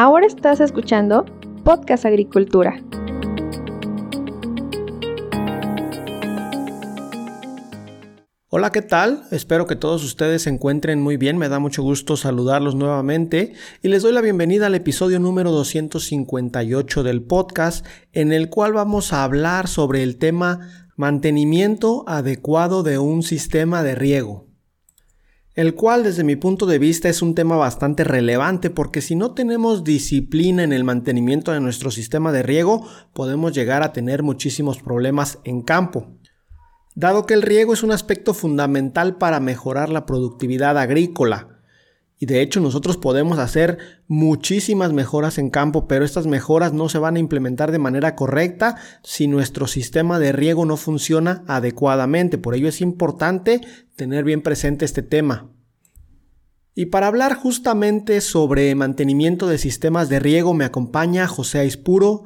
Ahora estás escuchando Podcast Agricultura. Hola, ¿qué tal? Espero que todos ustedes se encuentren muy bien. Me da mucho gusto saludarlos nuevamente y les doy la bienvenida al episodio número 258 del podcast en el cual vamos a hablar sobre el tema mantenimiento adecuado de un sistema de riego el cual desde mi punto de vista es un tema bastante relevante porque si no tenemos disciplina en el mantenimiento de nuestro sistema de riego, podemos llegar a tener muchísimos problemas en campo. Dado que el riego es un aspecto fundamental para mejorar la productividad agrícola, y de hecho nosotros podemos hacer muchísimas mejoras en campo, pero estas mejoras no se van a implementar de manera correcta si nuestro sistema de riego no funciona adecuadamente. Por ello es importante tener bien presente este tema. Y para hablar justamente sobre mantenimiento de sistemas de riego me acompaña José Aispuro,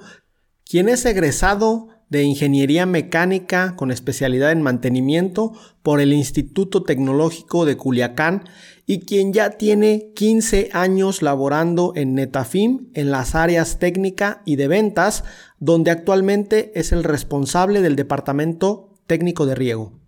quien es egresado de Ingeniería Mecánica con especialidad en mantenimiento por el Instituto Tecnológico de Culiacán y quien ya tiene 15 años laborando en Netafim en las áreas técnica y de ventas, donde actualmente es el responsable del Departamento Técnico de Riego.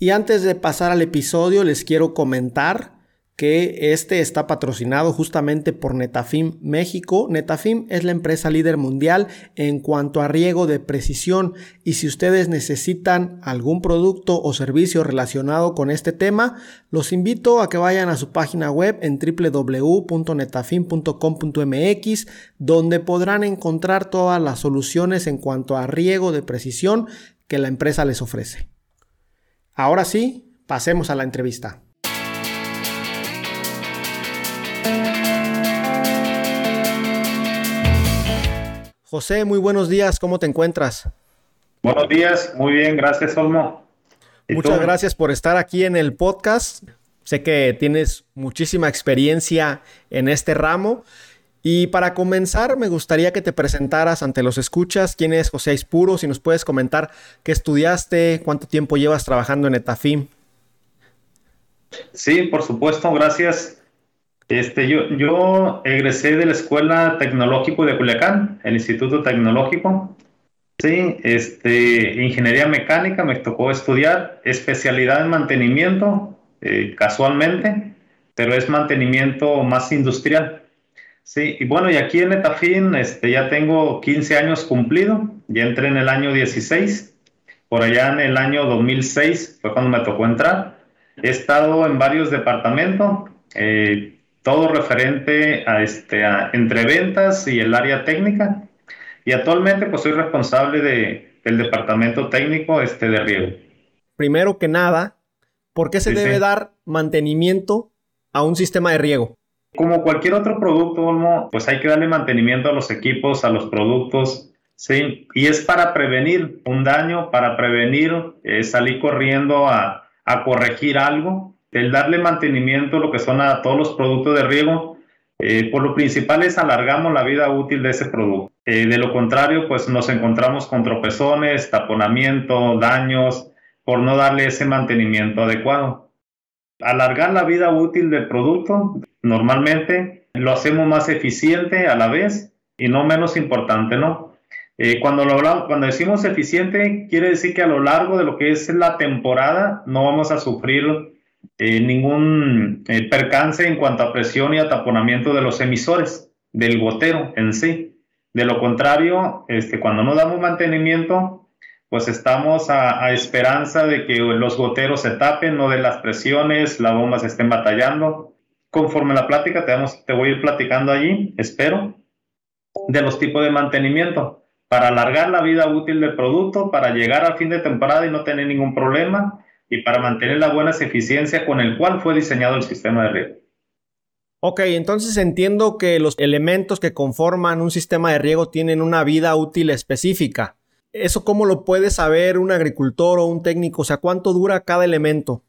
Y antes de pasar al episodio les quiero comentar que este está patrocinado justamente por Netafim México. Netafim es la empresa líder mundial en cuanto a riego de precisión y si ustedes necesitan algún producto o servicio relacionado con este tema, los invito a que vayan a su página web en www.netafim.com.mx donde podrán encontrar todas las soluciones en cuanto a riego de precisión que la empresa les ofrece. Ahora sí, pasemos a la entrevista. José, muy buenos días, ¿cómo te encuentras? Buenos días, muy bien, gracias Olmo. Muchas gracias por estar aquí en el podcast. Sé que tienes muchísima experiencia en este ramo. Y para comenzar, me gustaría que te presentaras ante los escuchas. ¿Quién es José Ispuro? Si nos puedes comentar qué estudiaste, cuánto tiempo llevas trabajando en Etafim. Sí, por supuesto, gracias. Este, yo, yo egresé de la Escuela Tecnológico de Culiacán, el Instituto Tecnológico. Sí, este, ingeniería mecánica me tocó estudiar, especialidad en mantenimiento, eh, casualmente, pero es mantenimiento más industrial. Sí, y bueno, y aquí en Etafin este, ya tengo 15 años cumplido, ya entré en el año 16, por allá en el año 2006 fue cuando me tocó entrar. He estado en varios departamentos, eh, todo referente a, este, a entre ventas y el área técnica. Y actualmente pues soy responsable de, del departamento técnico este, de riego. Primero que nada, ¿por qué se debe dar mantenimiento a un sistema de riego? Como cualquier otro producto, pues hay que darle mantenimiento a los equipos, a los productos, ¿sí? Y es para prevenir un daño, para prevenir eh, salir corriendo a, a corregir algo el darle mantenimiento, lo que son a todos los productos de riego, eh, por lo principal es alargamos la vida útil de ese producto. Eh, de lo contrario, pues nos encontramos con tropezones, taponamiento, daños, por no darle ese mantenimiento adecuado. Alargar la vida útil del producto, normalmente lo hacemos más eficiente a la vez y no menos importante, ¿no? Eh, cuando, lo cuando decimos eficiente, quiere decir que a lo largo de lo que es la temporada no vamos a sufrir eh, ningún eh, percance en cuanto a presión y ataponamiento de los emisores, del gotero en sí. De lo contrario, este, cuando no damos mantenimiento, pues estamos a, esperanza de que los goteros se tapen, no de las presiones, las bombas estén batallando. Conforme la plática, te, te voy a ir platicando allí, espero, de los tipos de mantenimiento para alargar la vida útil del producto, para llegar al fin de temporada y no tener ningún problema y para mantener la buena eficiencia con el cual fue diseñado el sistema de riego. Ok, entonces entiendo que los elementos que conforman un sistema de riego tienen una vida útil específica. ¿Eso cómo lo puede saber un agricultor o un técnico? O sea, ¿cuánto dura cada elemento?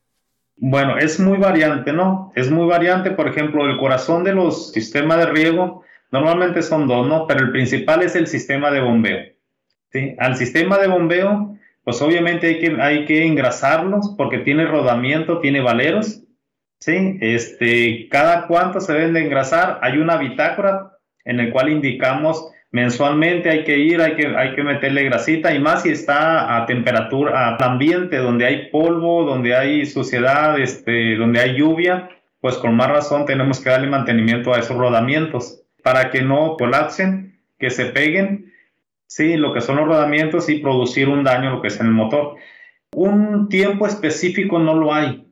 Bueno, es muy variante, ¿no? Es muy variante. Por ejemplo, el corazón de los sistemas de riego normalmente son dos, ¿no? Pero el principal es el sistema de bombeo. ¿sí? Al sistema de bombeo pues obviamente hay que, hay que engrasarlos porque tiene rodamiento, tiene valeros, ¿sí? Este, cada cuánto se deben de engrasar. Hay una bitácora en el cual indicamos mensualmente hay que ir, hay que, hay que meterle grasita y más si está a temperatura, a ambiente donde hay polvo, donde hay suciedad, este, donde hay lluvia, pues con más razón tenemos que darle mantenimiento a esos rodamientos para que no colapsen, que se peguen, sí, lo que son los rodamientos y producir un daño lo que es en el motor. Un tiempo específico no lo hay,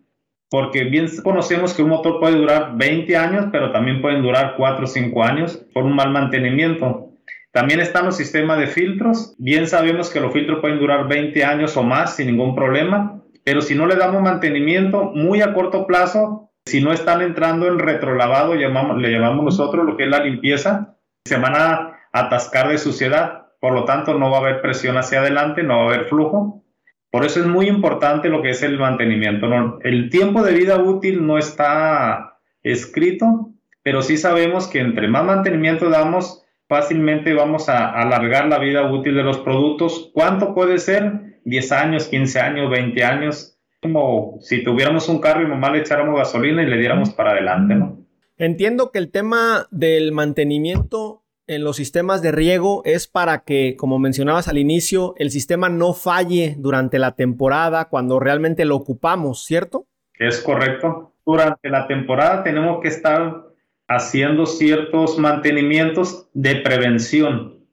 porque bien conocemos que un motor puede durar 20 años, pero también pueden durar 4 o 5 años por un mal mantenimiento. También están los sistemas de filtros. Bien sabemos que los filtros pueden durar 20 años o más sin ningún problema, pero si no le damos mantenimiento muy a corto plazo, si no están entrando en retrolavado, llamamos, le llamamos nosotros lo que es la limpieza, se van a atascar de suciedad. Por lo tanto, no va a haber presión hacia adelante, no va a haber flujo. Por eso es muy importante lo que es el mantenimiento. El tiempo de vida útil no está escrito, pero sí sabemos que entre más mantenimiento damos, fácilmente vamos a alargar la vida útil de los productos. ¿Cuánto puede ser? 10 años, 15 años, 20 años. Como si tuviéramos un carro y nomás le echáramos gasolina y le diéramos para adelante, ¿no? Entiendo que el tema del mantenimiento en los sistemas de riego es para que, como mencionabas al inicio, el sistema no falle durante la temporada cuando realmente lo ocupamos, ¿cierto? Es correcto. Durante la temporada tenemos que estar haciendo ciertos mantenimientos de prevención.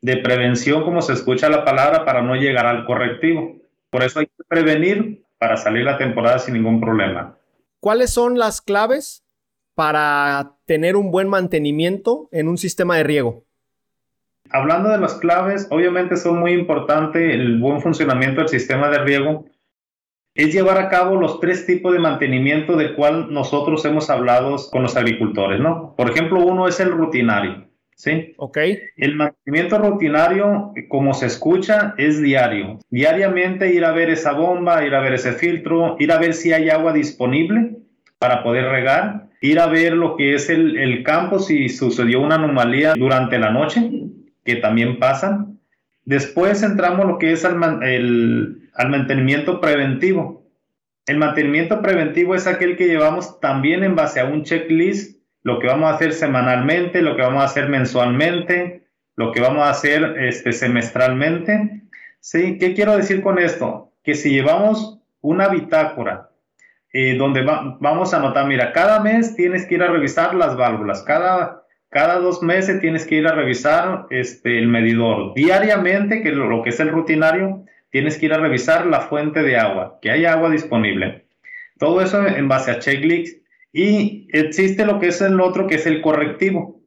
De prevención, como se escucha la palabra, para no llegar al correctivo. Por eso hay que prevenir para salir la temporada sin ningún problema. ¿Cuáles son las claves para tener un buen mantenimiento en un sistema de riego? Hablando de las claves, obviamente son muy importantes el buen funcionamiento del sistema de riego, es llevar a cabo los tres tipos de mantenimiento de cual nosotros hemos hablado con los agricultores, ¿no? Por ejemplo, uno es el rutinario, ¿sí? Ok. El mantenimiento rutinario, como se escucha, es diario. Diariamente ir a ver esa bomba, ir a ver ese filtro, ir a ver si hay agua disponible para poder regar, ir a ver lo que es el, el campo, si sucedió una anomalía durante la noche, que también pasan. Después entramos lo que es el, el al mantenimiento preventivo. El mantenimiento preventivo es aquel que llevamos también en base a un checklist, lo que vamos a hacer semanalmente, lo que vamos a hacer mensualmente, lo que vamos a hacer este, semestralmente. ¿Sí? ¿Qué quiero decir con esto? Que si llevamos una bitácora eh, donde vamos a anotar, mira, cada mes tienes que ir a revisar las válvulas, cada, cada dos meses tienes que ir a revisar este, el medidor, diariamente, que lo que es el rutinario, tienes que ir a revisar la fuente de agua, que haya agua disponible. Todo eso en base a checklist. Y existe lo que es el otro, que es el correctivo.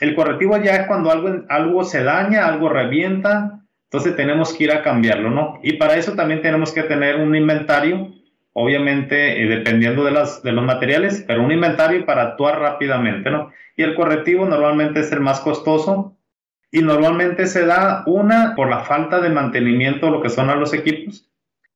El correctivo ya es cuando algo, algo se daña, algo revienta, entonces tenemos que ir a cambiarlo, ¿no? Y para eso también tenemos que tener un inventario, obviamente eh, dependiendo de, las, de los materiales, pero un inventario para actuar rápidamente, ¿no? Y el correctivo normalmente es el más costoso, y normalmente se da una por la falta de mantenimiento lo que son a los equipos,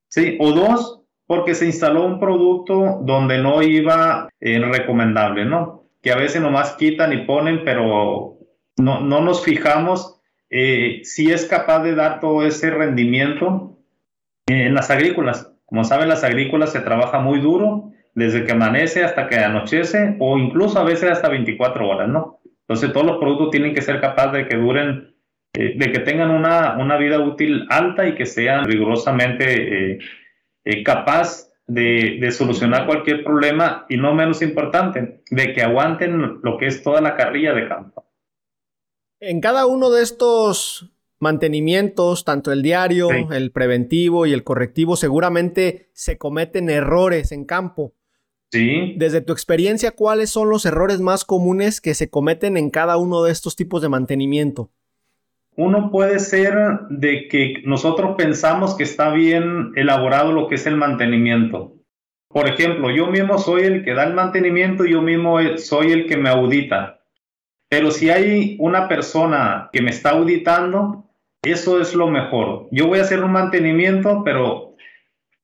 ¿sí? O dos, porque se instaló un producto donde no iba eh, recomendable, ¿no? Que a veces nomás quitan y ponen, pero no, no nos fijamos eh, si es capaz de dar todo ese rendimiento en las agrícolas. Como saben, las agrícolas se trabaja muy duro desde que amanece hasta que anochece o incluso a veces hasta 24 horas, ¿no? Entonces todos los productos tienen que ser capaces de que duren, eh, de que tengan una, una, vida útil alta y que sean rigurosamente eh, eh, capaz de, de, solucionar cualquier problema y no menos importante, de que aguanten lo que es toda la carrilla de campo. En cada uno de estos mantenimientos, tanto el diario, el preventivo y el correctivo, seguramente se cometen errores en campo. Sí. Desde tu experiencia, ¿cuáles son los errores más comunes que se cometen en cada uno de estos tipos de mantenimiento? Uno puede ser de que nosotros pensamos que está bien elaborado lo que es el mantenimiento. Por ejemplo, yo mismo soy el que da el mantenimiento y yo mismo soy el que me audita. Pero si hay una persona que me está auditando, eso es lo mejor. Yo voy a hacer un mantenimiento, pero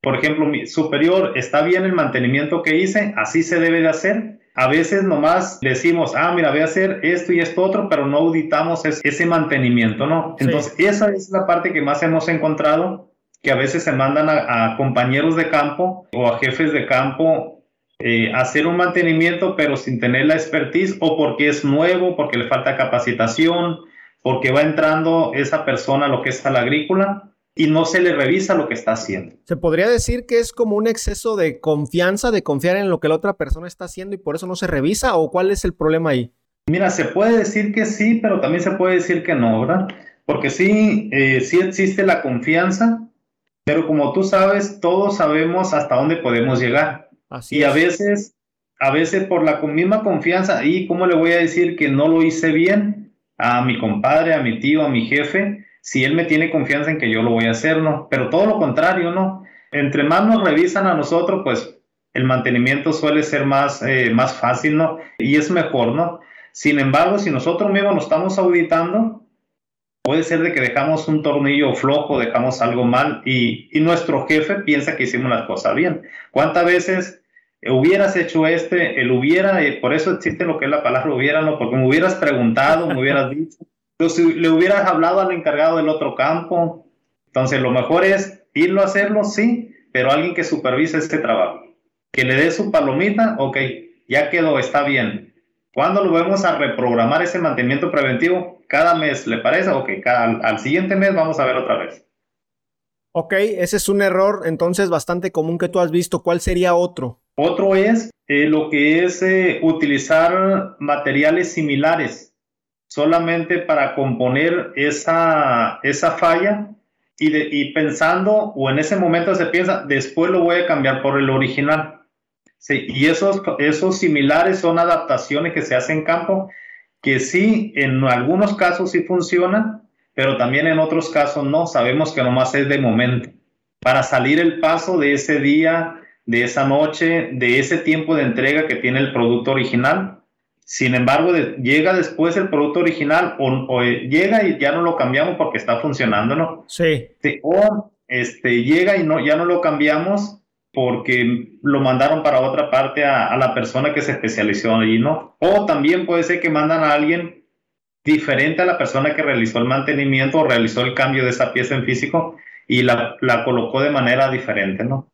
por ejemplo, mi superior, está bien el mantenimiento que hice, así se debe de hacer. A veces nomás decimos, ah, mira, voy a hacer esto y esto otro, pero no auditamos ese mantenimiento, ¿no? Entonces, esa es la parte que más hemos encontrado, que a veces se mandan a, compañeros de campo o a jefes de campo eh, hacer un mantenimiento pero sin tener la expertise o porque es nuevo, porque le falta capacitación, porque va entrando esa persona a lo que es a la agrícola y no se le revisa lo que está haciendo. Se podría decir que es como un exceso de confianza, de confiar en lo que la otra persona está haciendo y por eso no se revisa o cuál es el problema ahí? Mira, se puede decir que sí, pero también se puede decir que no, ¿verdad? Porque sí, eh, sí existe la confianza, pero como tú sabes, todos sabemos hasta dónde podemos llegar y a veces, a veces por la misma confianza, ¿y cómo le voy a decir que no lo hice bien a mi compadre, a mi tío, a mi jefe? Si él me tiene confianza en que yo lo voy a hacer, ¿no? Pero todo lo contrario, ¿no? Entre más nos revisan a nosotros, pues el mantenimiento suele ser más, eh, más fácil, ¿no? Y es mejor, ¿no? Sin embargo, si nosotros mismos nos estamos auditando, puede ser de que dejamos un tornillo flojo, dejamos algo mal y, y nuestro jefe piensa que hicimos las cosas bien. ¿Cuántas veces hubieras hecho este, el hubiera, por eso existe lo que es la palabra hubiera, ¿no? Porque me hubieras preguntado, me hubieras dicho, pero si le hubieras hablado al encargado del otro campo, entonces lo mejor es irlo a hacerlo, sí, pero alguien que supervise este trabajo, que le dé su palomita, ok, ya quedó, está bien. ¿Cuándo lo vamos a reprogramar ese mantenimiento preventivo? cada mes, ¿le parece? Ok, cada, al siguiente mes vamos a ver otra vez. Ok, ese es un error entonces bastante común que tú has visto. ¿Cuál sería otro? Otro es eh, lo que es eh, utilizar materiales similares solamente para componer esa, esa falla y, y, pensando, o en ese momento se piensa, después lo voy a cambiar por el original. Sí, y esos, esos similares son adaptaciones que se hacen en campo que sí, en algunos casos sí funciona, pero también en otros casos no. Sabemos que nomás es de momento. Para salir el paso de ese día, de esa noche, de ese tiempo de entrega que tiene el producto original. Sin embargo, llega después el producto original o, llega y ya no lo cambiamos porque está funcionando, ¿no? Sí. O este, llega y no, ya no lo cambiamos porque lo mandaron para otra parte a, la persona que se especializó allí, ¿no? O también puede ser que mandan a alguien diferente a la persona que realizó el mantenimiento o realizó el cambio de esa pieza en físico y la, colocó de manera diferente, ¿no?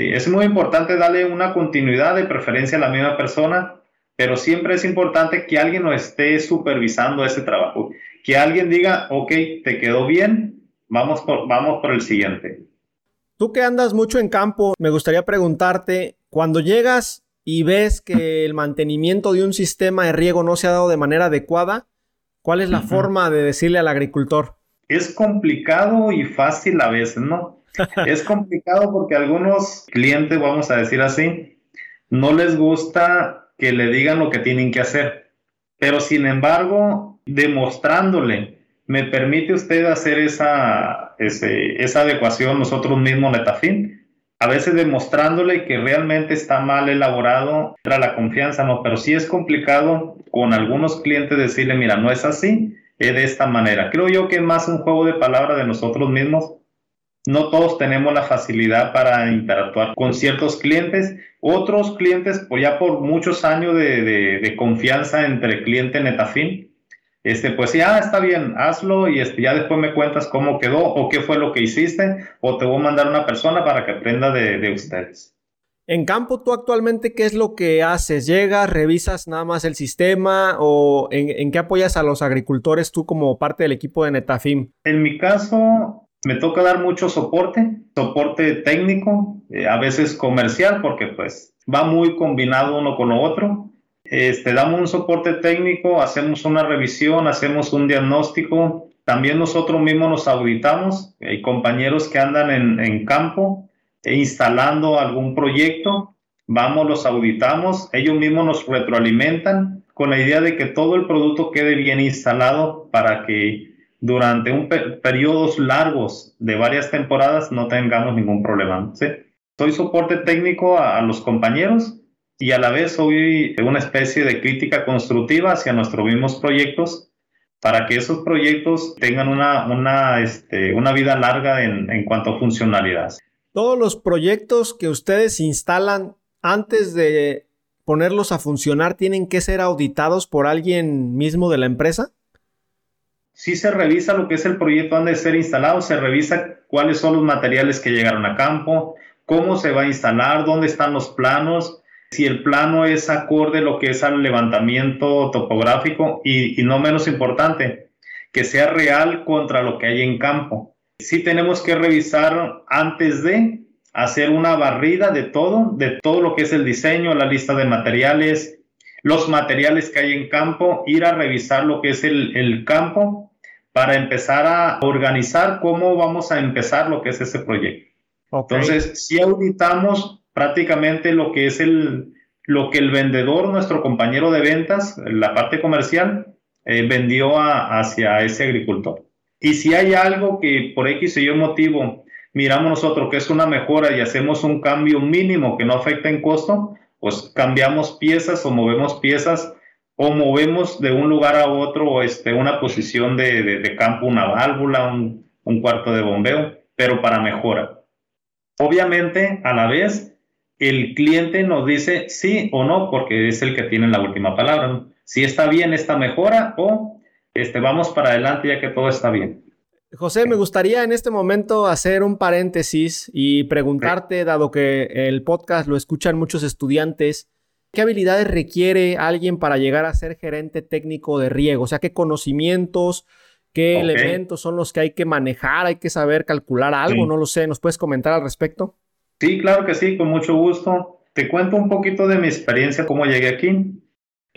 Sí, es muy importante darle una continuidad de preferencia a la misma persona, pero siempre es importante que alguien lo esté supervisando ese trabajo, que alguien diga, ok, te quedó bien, vamos por, vamos por el siguiente. Tú que andas mucho en campo, me gustaría preguntarte, cuando llegas y ves que el mantenimiento de un sistema de riego no se ha dado de manera adecuada, ¿cuál es la forma de decirle al agricultor? Es complicado y fácil a veces, ¿no? es complicado porque algunos clientes, vamos a decir así, no les gusta que le digan lo que tienen que hacer. Pero sin embargo, demostrándole ¿Me permite usted hacer esa, esa adecuación nosotros mismos, Netafin? A veces demostrándole que realmente está mal elaborado, entra la confianza, no, pero sí es complicado con algunos clientes decirle, mira, no es así, es de esta manera. Creo yo que es más un juego de palabras de nosotros mismos. No todos tenemos la facilidad para interactuar con ciertos clientes. Otros clientes, pues ya por muchos años de, de, de confianza entre cliente Netafin, este, pues ya está bien, hazlo y este, ya después me cuentas cómo quedó o qué fue lo que hiciste o te voy a mandar una persona para que aprenda de, ustedes. En campo, ¿tú actualmente qué es lo que haces? ¿Llegas, revisas nada más el sistema o en, qué apoyas a los agricultores tú como parte del equipo de Netafim? En mi caso, me toca dar mucho soporte, soporte técnico, eh, a veces comercial, porque pues va muy combinado uno con lo otro. Este, damos un soporte técnico, hacemos una revisión, hacemos un diagnóstico. También nosotros mismos nos auditamos. Hay compañeros que andan en, campo e instalando algún proyecto. Vamos, los auditamos. Ellos mismos nos retroalimentan con la idea de que todo el producto quede bien instalado para que durante un periodos largos de varias temporadas no tengamos ningún problema. Soy soporte técnico a los compañeros y a la vez soy una especie de crítica constructiva hacia nuestros mismos proyectos para que esos proyectos tengan una, una, este, una vida larga en, en cuanto a funcionalidad. Todos los proyectos que ustedes instalan antes de ponerlos a funcionar tienen que ser auditados por alguien mismo de la empresa? Sí se revisa lo que es el proyecto antes de ser instalado, se revisa cuáles son los materiales que llegaron a campo, cómo se va a instalar, dónde están los planos, si el plano es acorde lo que es al levantamiento topográfico y, y no menos importante, que sea real contra lo que hay en campo. Sí tenemos que revisar antes de hacer una barrida de todo, de todo lo que es el diseño, la lista de materiales, los materiales que hay en campo, ir a revisar lo que es el, campo para empezar a organizar cómo vamos a empezar lo que es ese proyecto. Entonces, si auditamos prácticamente lo que es el, lo que el vendedor, nuestro compañero de ventas, la parte comercial, eh, vendió hacia ese agricultor. Y si hay algo que por X o Y motivo miramos nosotros que es una mejora y hacemos un cambio mínimo que no afecta en costo, pues cambiamos piezas o movemos piezas o movemos de un lugar a otro este, una posición de, campo, una válvula, un, un, cuarto de bombeo, pero para mejora. Obviamente, a la vez, el cliente nos dice sí o no, porque es el que tiene la última palabra. Si está bien esta mejora o este, vamos para adelante ya que todo está bien. José, me gustaría en este momento hacer un paréntesis y preguntarte, dado que el podcast lo escuchan muchos estudiantes, ¿qué habilidades requiere alguien para llegar a ser gerente técnico de riego? O sea, ¿qué conocimientos, qué elementos son los que hay que manejar? ¿Hay que saber calcular algo? No lo sé. ¿Nos puedes comentar al respecto? Sí, claro que sí, con mucho gusto. Te cuento un poquito de mi experiencia, cómo llegué aquí.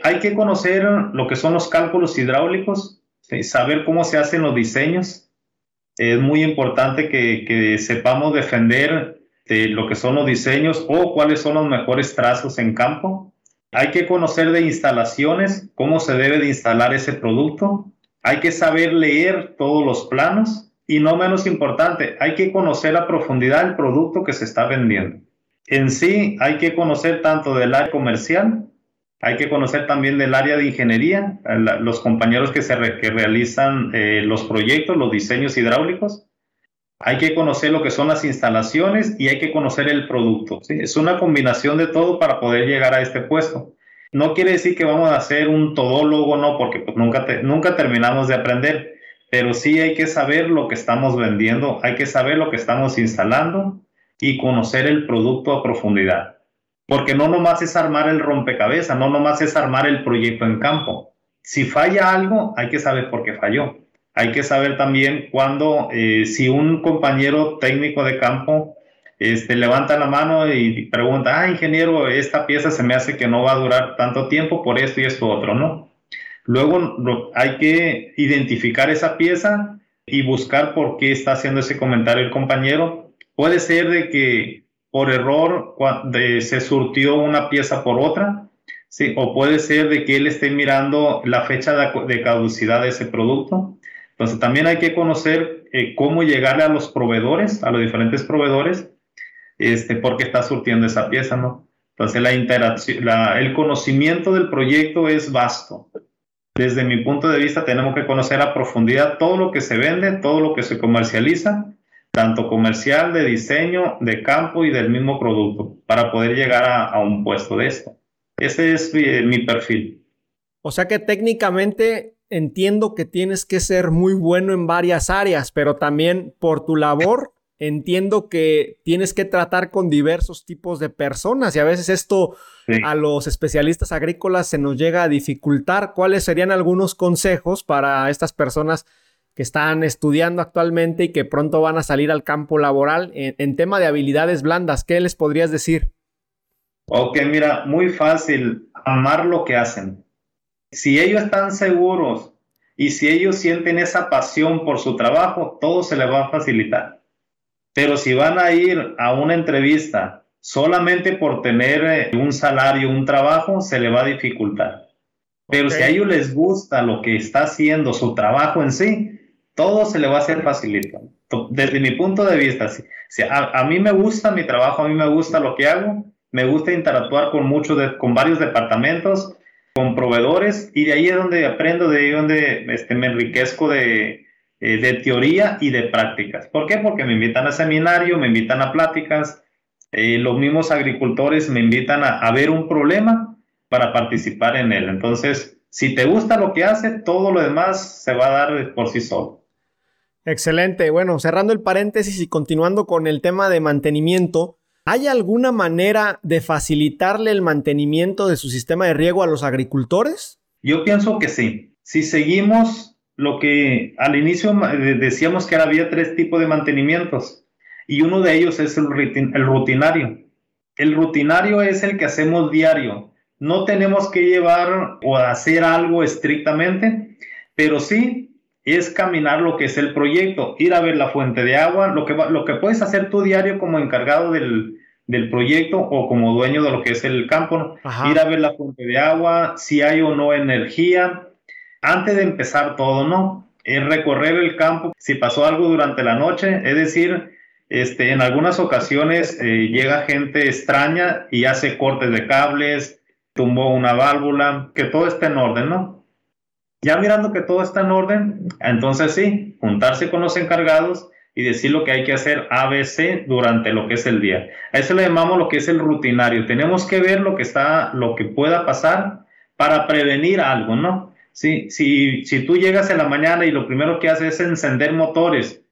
Hay que conocer lo que son los cálculos hidráulicos, saber cómo se hacen los diseños, es muy importante que, sepamos defender de lo que son los diseños o cuáles son los mejores trazos en campo. Hay que conocer de instalaciones, cómo se debe de instalar ese producto. Hay que saber leer todos los planos y no menos importante, hay que conocer a profundidad el producto que se está vendiendo. En sí, hay que conocer tanto del área comercial hay que conocer también del área de ingeniería, los compañeros que, se que realizan eh, los proyectos, los diseños hidráulicos. Hay que conocer lo que son las instalaciones y hay que conocer el producto. Es una combinación de todo para poder llegar a este puesto. No quiere decir que vamos a ser un todólogo, no, porque pues, nunca, nunca terminamos de aprender, pero sí hay que saber lo que estamos vendiendo, hay que saber lo que estamos instalando y conocer el producto a profundidad. Porque no nomás es armar el rompecabezas, no nomás es armar el proyecto en campo. Si falla algo, hay que saber por qué falló. Hay que saber también cuando, eh, si un compañero técnico de campo este, levanta la mano y pregunta, ah, ingeniero, esta pieza se me hace que no va a durar tanto tiempo por esto y esto otro, ¿no? Luego hay que identificar esa pieza y buscar por qué está haciendo ese comentario el compañero. Puede ser de que por error se surtió una pieza por otra, ¿sí? o puede ser de que él esté mirando la fecha de, caducidad de ese producto. Entonces también hay que conocer eh, cómo llegarle a los proveedores, a los diferentes proveedores, este, porque está surtiendo esa pieza, ¿no? Entonces la interacción, el conocimiento del proyecto es vasto. Desde mi punto de vista tenemos que conocer a profundidad todo lo que se vende, todo lo que se comercializa tanto comercial, de diseño, de campo y del mismo producto, para poder llegar a, un puesto de esto. Ese es mi, perfil. O sea que técnicamente entiendo que tienes que ser muy bueno en varias áreas, pero también por tu labor entiendo que tienes que tratar con diversos tipos de personas y a veces esto a los especialistas agrícolas se nos llega a dificultar. ¿Cuáles serían algunos consejos para estas personas que están estudiando actualmente y que pronto van a salir al campo laboral en, tema de habilidades blandas? ¿Qué les podrías decir? Ok, mira, muy fácil, amar lo que hacen. Si ellos están seguros y si ellos sienten esa pasión por su trabajo, todo se les va a facilitar. Pero si van a ir a una entrevista solamente por tener eh, un salario, un trabajo, se le va a dificultar. Pero si a ellos les gusta lo que está haciendo, su trabajo en sí, todo se le va a hacer facilito. Desde mi punto de vista, a, mí me gusta mi trabajo, a mí me gusta lo que hago, me gusta interactuar con muchos, con varios departamentos, con proveedores, y de ahí es donde aprendo, de ahí es donde este, me enriquezco de, eh, de teoría y de prácticas. ¿Por qué? Porque me invitan a seminario, me invitan a pláticas, eh, los mismos agricultores me invitan a, a ver un problema para participar en él. Entonces, si te gusta lo que hace, todo lo demás se va a dar por sí solo. Excelente. Bueno, cerrando el paréntesis y continuando con el tema de mantenimiento, ¿Hay alguna manera de facilitarle el mantenimiento de su sistema de riego a los agricultores? Yo pienso que sí. Si seguimos lo que al inicio decíamos que había tres tipos de mantenimientos y uno de ellos es el, rutinario. El rutinario es el que hacemos diario. No tenemos que llevar o hacer algo estrictamente, pero sí es caminar lo que es el proyecto, ir a ver la fuente de agua, lo que, lo que puedes hacer tú diario como encargado del, proyecto o como dueño de lo que es el campo, ir a ver la fuente de agua, si hay o no energía, antes de empezar todo, ¿no? Es recorrer el campo, si pasó algo durante la noche, es decir, este, en algunas ocasiones eh, llega gente extraña y hace cortes de cables, tumbó una válvula, que todo esté en orden, ¿no? Ya mirando que todo está en orden, entonces sí, juntarse con los encargados y decir lo que hay que hacer ABC durante lo que es el día. A eso le llamamos lo que es el rutinario. Tenemos que ver lo que está, lo que pueda pasar para prevenir algo, ¿no? Sí, si, si tú llegas en la mañana y lo primero que haces es encender motores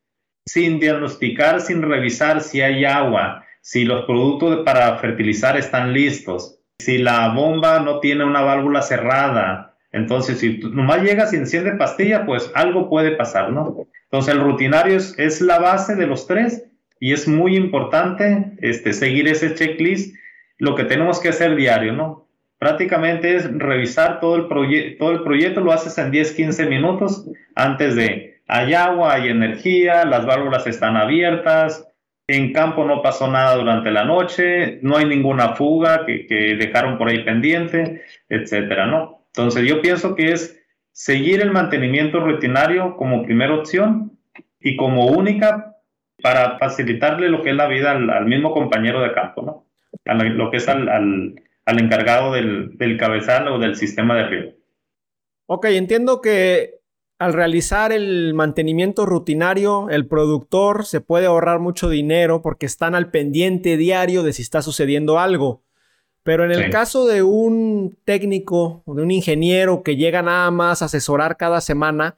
sin diagnosticar, sin revisar si hay agua, si los productos para fertilizar están listos, si la bomba no tiene una válvula cerrada. Entonces, si nomás llegas y enciende pastilla, pues algo puede pasar, ¿no? Entonces, el rutinario es, la base de los tres y es muy importante este, seguir ese checklist, lo que tenemos que hacer diario, ¿no? Prácticamente es revisar todo el, todo el proyecto, lo haces en 10, 15 minutos antes de hay agua, hay energía, las válvulas están abiertas, en campo no pasó nada durante la noche, no hay ninguna fuga que, dejaron por ahí pendiente, etcétera, ¿no? Entonces yo pienso que es seguir el mantenimiento rutinario como primera opción y como única para facilitarle lo que es la vida al, mismo compañero de campo, ¿no? lo que es al, al encargado del, del, cabezal o del sistema de riego. Ok, entiendo que al realizar el mantenimiento rutinario, el productor se puede ahorrar mucho dinero porque están al pendiente diario de si está sucediendo algo. Pero en el caso de un técnico o de un ingeniero que llega nada más a asesorar cada semana,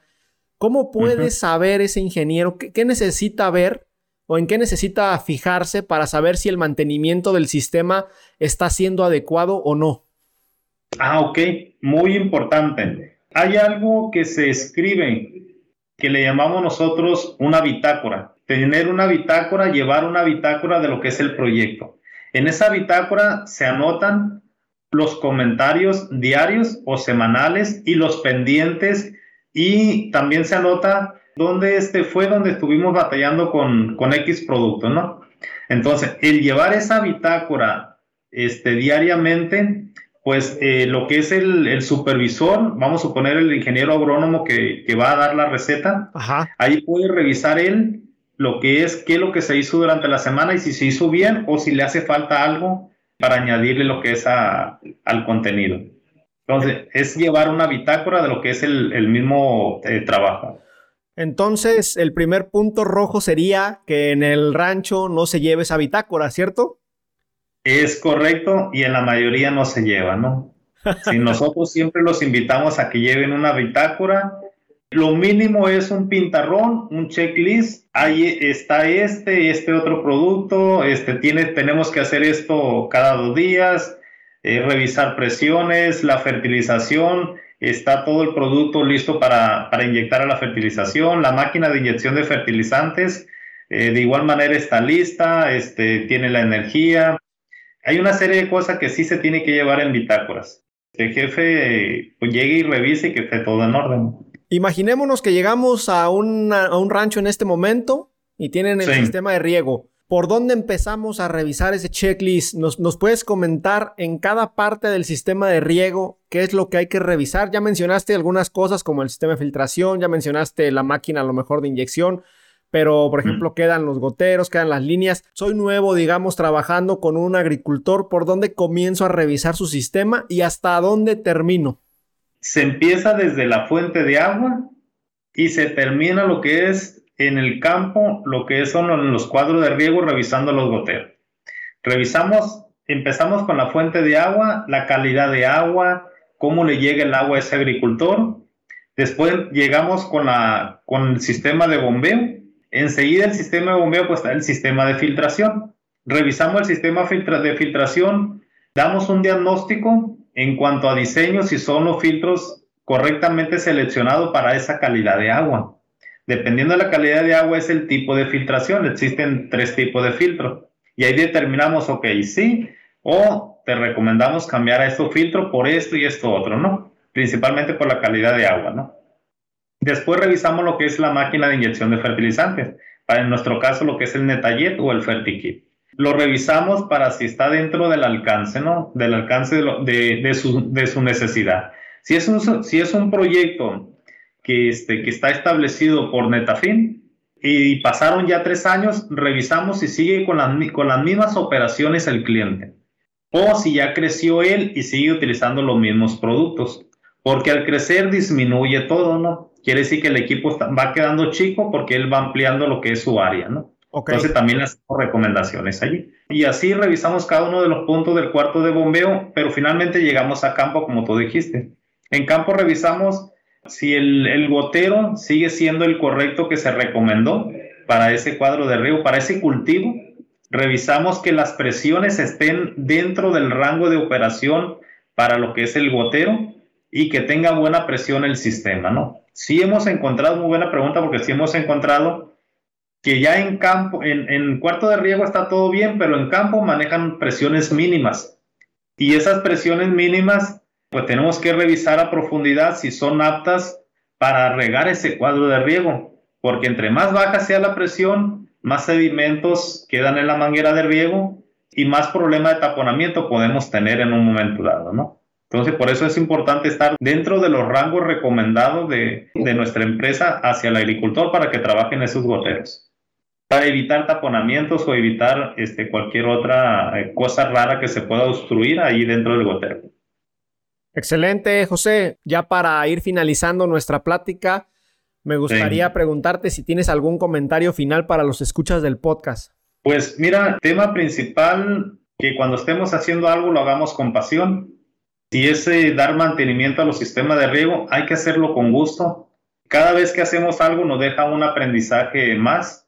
¿cómo puede saber ese ingeniero qué, necesita ver o en qué necesita fijarse para saber si el mantenimiento del sistema está siendo adecuado o no? Ah, ok, muy importante hay algo que se escribe que le llamamos nosotros una bitácora. Tener una bitácora, llevar una bitácora de lo que es el proyecto. En esa bitácora se anotan los comentarios diarios o semanales y los pendientes y también se anota dónde este fue donde estuvimos batallando con, con X producto, ¿no? Entonces, el llevar esa bitácora este, diariamente pues eh, lo que es el, supervisor, vamos a suponer el ingeniero agrónomo que, va a dar la receta, ahí puede revisar él lo que es, qué es lo que se hizo durante la semana y si se hizo bien o si le hace falta algo para añadirle lo que es al contenido. Entonces, es llevar una bitácora de lo que es el, mismo eh, trabajo. Entonces, el primer punto rojo sería que en el rancho no se lleve esa bitácora, ¿cierto? Es correcto y en la mayoría no se lleva, ¿no? Si nosotros siempre los invitamos a que lleven una bitácora, lo mínimo es un pintarrón, un checklist. Ahí está este, este otro producto, este tiene, tenemos que hacer esto cada dos días, eh, revisar presiones, la fertilización, está todo el producto listo para, inyectar a la fertilización, la máquina de inyección de fertilizantes eh, de igual manera está lista, este, tiene la energía, hay una serie de cosas que sí se tiene que llevar en bitácoras. El jefe pues, llegue y revise que esté todo en orden. Imaginémonos que llegamos a, un rancho en este momento y tienen el sistema de riego. ¿Por dónde empezamos a revisar ese checklist? ¿Nos, ¿Nos, puedes comentar en cada parte del sistema de riego qué es lo que hay que revisar? Ya mencionaste algunas cosas como el sistema de filtración, ya mencionaste la máquina a lo mejor de inyección, pero por ejemplo quedan los goteros, quedan las líneas. Soy nuevo, digamos, trabajando con un agricultor, ¿por dónde comienzo a revisar su sistema y hasta dónde termino? Se empieza desde la fuente de agua y se termina lo que es en el campo, lo que son los cuadros de riego revisando los goteros. Revisamos, empezamos con la fuente de agua, la calidad de agua, cómo le llega el agua a ese agricultor. Después llegamos con, la, con el sistema de bombeo, Enseguida el sistema de bombeo, pues está el sistema de filtración. revisamos el sistema de filtración, damos un diagnóstico en cuanto a diseño, si son los filtros correctamente seleccionados para esa calidad de agua. Dependiendo de la calidad de agua es el tipo de filtración. Existen tres tipos de filtro. Y ahí determinamos, ok, sí, o te recomendamos cambiar a estos filtro por esto y esto otro, ¿no? Principalmente por la calidad de agua, ¿no? Después revisamos lo que es la máquina de inyección de fertilizantes. Para en nuestro caso lo que es el Netallet o el Fertikit. Lo revisamos para si está dentro del alcance, ¿no? Del alcance de, de, su, de su, necesidad. Si es un, si es un proyecto que, este, que está establecido por Netafin y pasaron ya tres años, revisamos si sigue con las, con las mismas operaciones el cliente o si ya creció él y sigue utilizando los mismos productos. Porque al crecer disminuye todo, ¿no? Quiere decir que el equipo va quedando chico porque él va ampliando lo que es su área, ¿no? Entonces también le hacemos recomendaciones allí. Y así revisamos cada uno de los puntos del cuarto de bombeo, pero finalmente llegamos a campo, como tú dijiste. En campo revisamos si el, gotero sigue siendo el correcto que se recomendó para ese cuadro de riego, para ese cultivo, revisamos que las presiones estén dentro del rango de operación para lo que es el gotero y que tenga buena presión el sistema, ¿no? Sí hemos encontrado, muy buena pregunta, porque sí hemos encontrado que ya en campo, en, en cuarto de riego está todo bien, pero en campo manejan presiones mínimas. Y esas presiones mínimas pues tenemos que revisar a profundidad si son aptas para regar ese cuadro de riego, porque entre más baja sea la presión, más sedimentos quedan en la manguera de riego y más problema de taponamiento podemos tener en un momento dado, ¿no? Entonces, por eso es importante estar dentro de los rangos recomendados de, de nuestra empresa hacia el agricultor para que trabajen esos goteros para evitar taponamientos o evitar este, cualquier otra eh, cosa rara que se pueda obstruir ahí dentro del gotero. Excelente, José. Ya para ir finalizando nuestra plática, me gustaría preguntarte si tienes algún comentario final para los escuchas del podcast. Pues mira, tema principal, que cuando estemos haciendo algo lo hagamos con pasión. Si es dar mantenimiento a los sistemas de riego, hay que hacerlo con gusto. Cada vez que hacemos algo nos deja un aprendizaje más.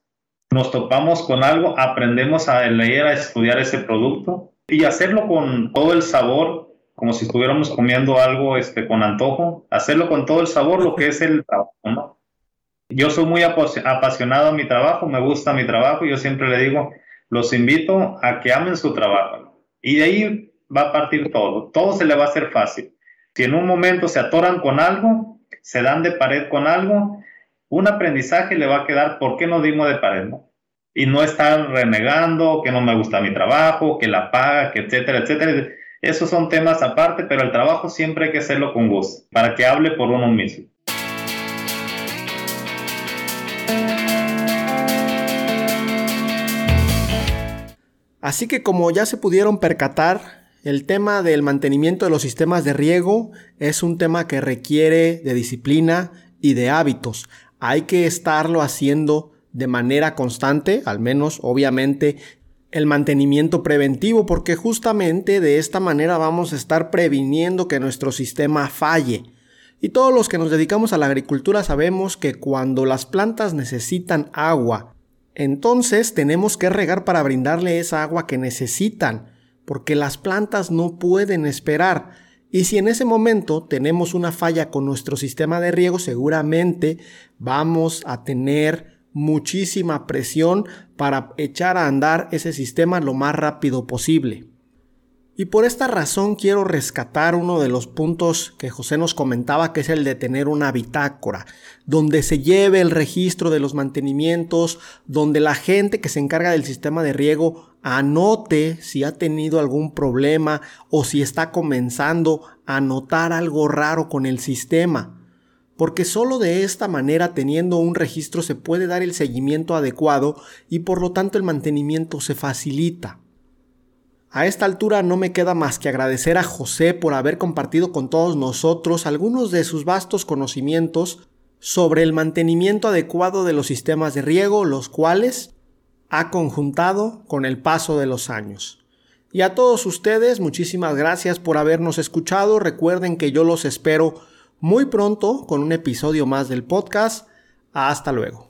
Nos topamos con algo, aprendemos a leer, a estudiar ese producto y hacerlo con todo el sabor como si estuviéramos comiendo algo este, con antojo, hacerlo con todo el sabor, lo que es el trabajo. Yo soy muy apasionado a mi trabajo, me gusta mi trabajo, yo siempre le digo, los invito a que amen su trabajo. Y de ahí va a partir todo, todo se le va a hacer fácil. Si en un momento se atoran con algo, se dan de pared con algo, un aprendizaje le va a quedar, ¿por qué no dimos de pared? Y no estar renegando, que no me gusta mi trabajo, que la paga, que etcétera, etcétera esos son temas aparte, pero el trabajo siempre hay que hacerlo con gusto, para que hable por uno mismo. Así que como ya se pudieron percatar, el tema del mantenimiento de los sistemas de riego es un tema que requiere de disciplina y de hábitos. Hay que estarlo haciendo de manera constante, al menos obviamente el mantenimiento preventivo, porque justamente de esta manera vamos a estar previniendo que nuestro sistema falle. Y todos los que nos dedicamos a la agricultura sabemos que cuando las plantas necesitan agua, entonces tenemos que regar para brindarle esa agua que necesitan, porque las plantas no pueden esperar. Y si en ese momento tenemos una falla con nuestro sistema de riego, seguramente vamos a tener muchísima presión para echar a andar ese sistema lo más rápido posible. Y por esta razón quiero rescatar uno de los puntos que José nos comentaba, que es el de tener una bitácora, donde se lleve el registro de los mantenimientos, donde la gente que se encarga del sistema de riego anote si ha tenido algún problema o si está comenzando a notar algo raro con el sistema porque solo de esta manera teniendo un registro se puede dar el seguimiento adecuado y por lo tanto el mantenimiento se facilita. A esta altura no me queda más que agradecer a José por haber compartido con todos nosotros algunos de sus vastos conocimientos sobre el mantenimiento adecuado de los sistemas de riego, los cuales ha conjuntado con el paso de los años. Y a todos ustedes, muchísimas gracias por habernos escuchado. Recuerden que yo los espero muy pronto con un episodio más del podcast. Hasta luego.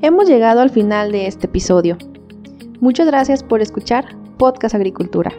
Hemos llegado al final de este episodio. Muchas gracias por escuchar Podcast Agricultura.